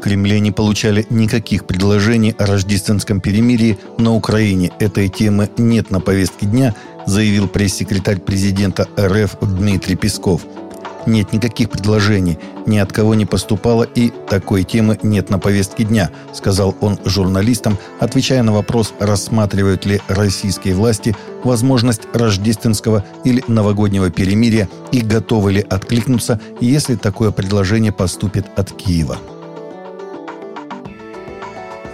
Кремле не получали никаких предложений о рождественском перемирии на Украине. Этой темы нет на повестке дня, заявил пресс-секретарь президента РФ Дмитрий Песков – нет никаких предложений, ни от кого не поступало и такой темы нет на повестке дня, сказал он журналистам, отвечая на вопрос, рассматривают ли российские власти возможность рождественского или новогоднего перемирия и готовы ли откликнуться, если такое предложение поступит от Киева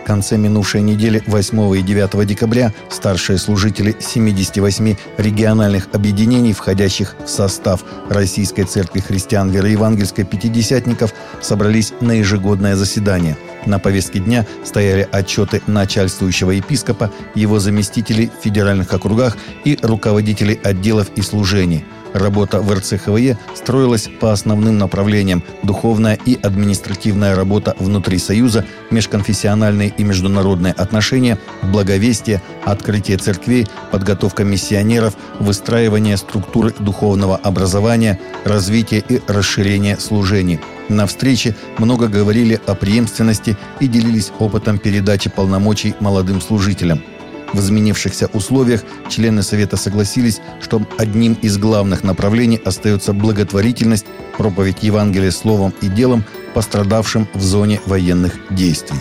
конце минувшей недели 8 и 9 декабря старшие служители 78 региональных объединений, входящих в состав Российской Церкви Христиан Вероевангельской Пятидесятников, собрались на ежегодное заседание. На повестке дня стояли отчеты начальствующего епископа, его заместителей в федеральных округах и руководителей отделов и служений – Работа в РЦХВЕ строилась по основным направлениям – духовная и административная работа внутри Союза, межконфессиональные и международные отношения, благовестие, открытие церквей, подготовка миссионеров, выстраивание структуры духовного образования, развитие и расширение служений. На встрече много говорили о преемственности и делились опытом передачи полномочий молодым служителям – в изменившихся условиях члены Совета согласились, что одним из главных направлений остается благотворительность, проповедь Евангелия словом и делом пострадавшим в зоне военных действий.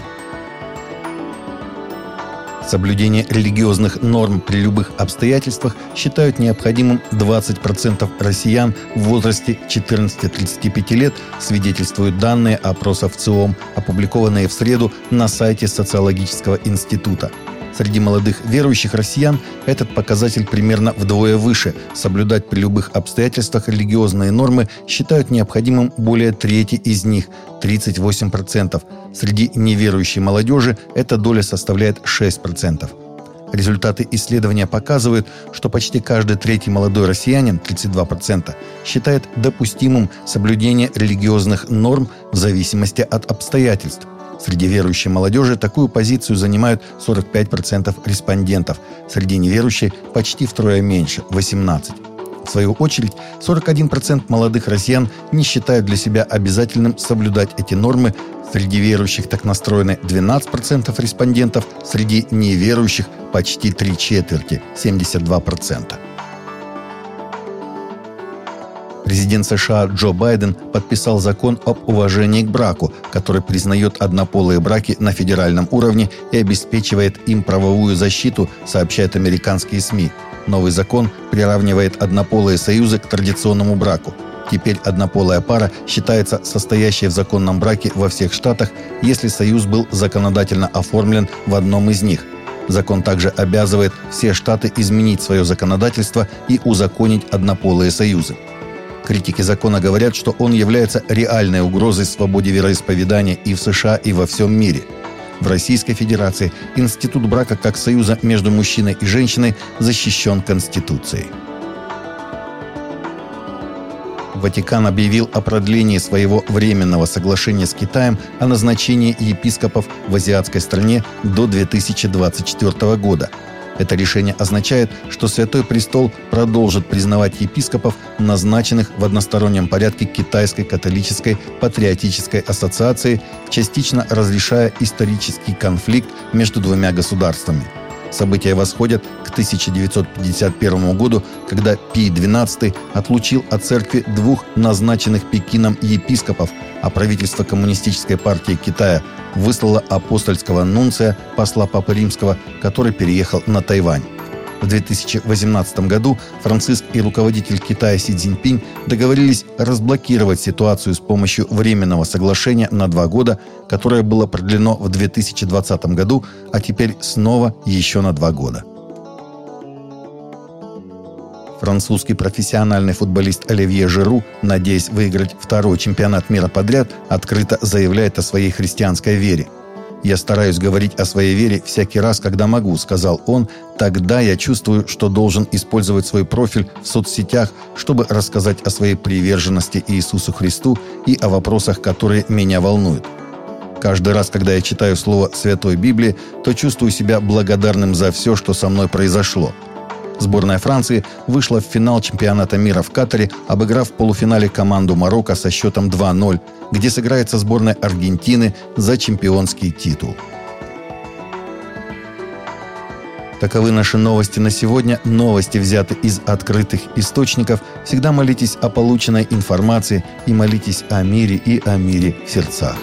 Соблюдение религиозных норм при любых обстоятельствах считают необходимым 20% россиян в возрасте 14-35 лет, свидетельствуют данные опросов ЦИОМ, опубликованные в среду на сайте Социологического института – Среди молодых верующих россиян этот показатель примерно вдвое выше. Соблюдать при любых обстоятельствах религиозные нормы считают необходимым более трети из них – 38%. Среди неверующей молодежи эта доля составляет 6%. Результаты исследования показывают, что почти каждый третий молодой россиянин, 32%, считает допустимым соблюдение религиозных норм в зависимости от обстоятельств. Среди верующей молодежи такую позицию занимают 45% респондентов. Среди неверующей почти втрое меньше – 18%. В свою очередь, 41% молодых россиян не считают для себя обязательным соблюдать эти нормы. Среди верующих так настроены 12% респондентов, среди неверующих почти три четверти – 72%. Президент США Джо Байден подписал закон об уважении к браку, который признает однополые браки на федеральном уровне и обеспечивает им правовую защиту, сообщают американские СМИ. Новый закон приравнивает однополые союзы к традиционному браку. Теперь однополая пара считается состоящей в законном браке во всех штатах, если союз был законодательно оформлен в одном из них. Закон также обязывает все штаты изменить свое законодательство и узаконить однополые союзы. Критики закона говорят, что он является реальной угрозой свободе вероисповедания и в США, и во всем мире. В Российской Федерации институт брака как союза между мужчиной и женщиной защищен Конституцией. Ватикан объявил о продлении своего временного соглашения с Китаем о назначении епископов в азиатской стране до 2024 года – это решение означает, что Святой Престол продолжит признавать епископов, назначенных в одностороннем порядке Китайской католической патриотической ассоциации, частично разрешая исторический конфликт между двумя государствами – События восходят к 1951 году, когда Пий XII отлучил от церкви двух назначенных Пекином епископов, а правительство Коммунистической партии Китая выслало апостольского нунция, посла Папы Римского, который переехал на Тайвань. В 2018 году Франциск и руководитель Китая Си Цзиньпинь договорились разблокировать ситуацию с помощью временного соглашения на два года, которое было продлено в 2020 году, а теперь снова еще на два года. Французский профессиональный футболист Оливье Жиру, надеясь выиграть второй чемпионат мира подряд, открыто заявляет о своей христианской вере – «Я стараюсь говорить о своей вере всякий раз, когда могу», — сказал он. «Тогда я чувствую, что должен использовать свой профиль в соцсетях, чтобы рассказать о своей приверженности Иисусу Христу и о вопросах, которые меня волнуют. Каждый раз, когда я читаю слово Святой Библии, то чувствую себя благодарным за все, что со мной произошло. Сборная Франции вышла в финал чемпионата мира в Катаре, обыграв в полуфинале команду Марокко со счетом 2-0, где сыграет со сборной Аргентины за чемпионский титул. Таковы наши новости на сегодня. Новости взяты из открытых источников. Всегда молитесь о полученной информации и молитесь о мире и о мире в сердцах.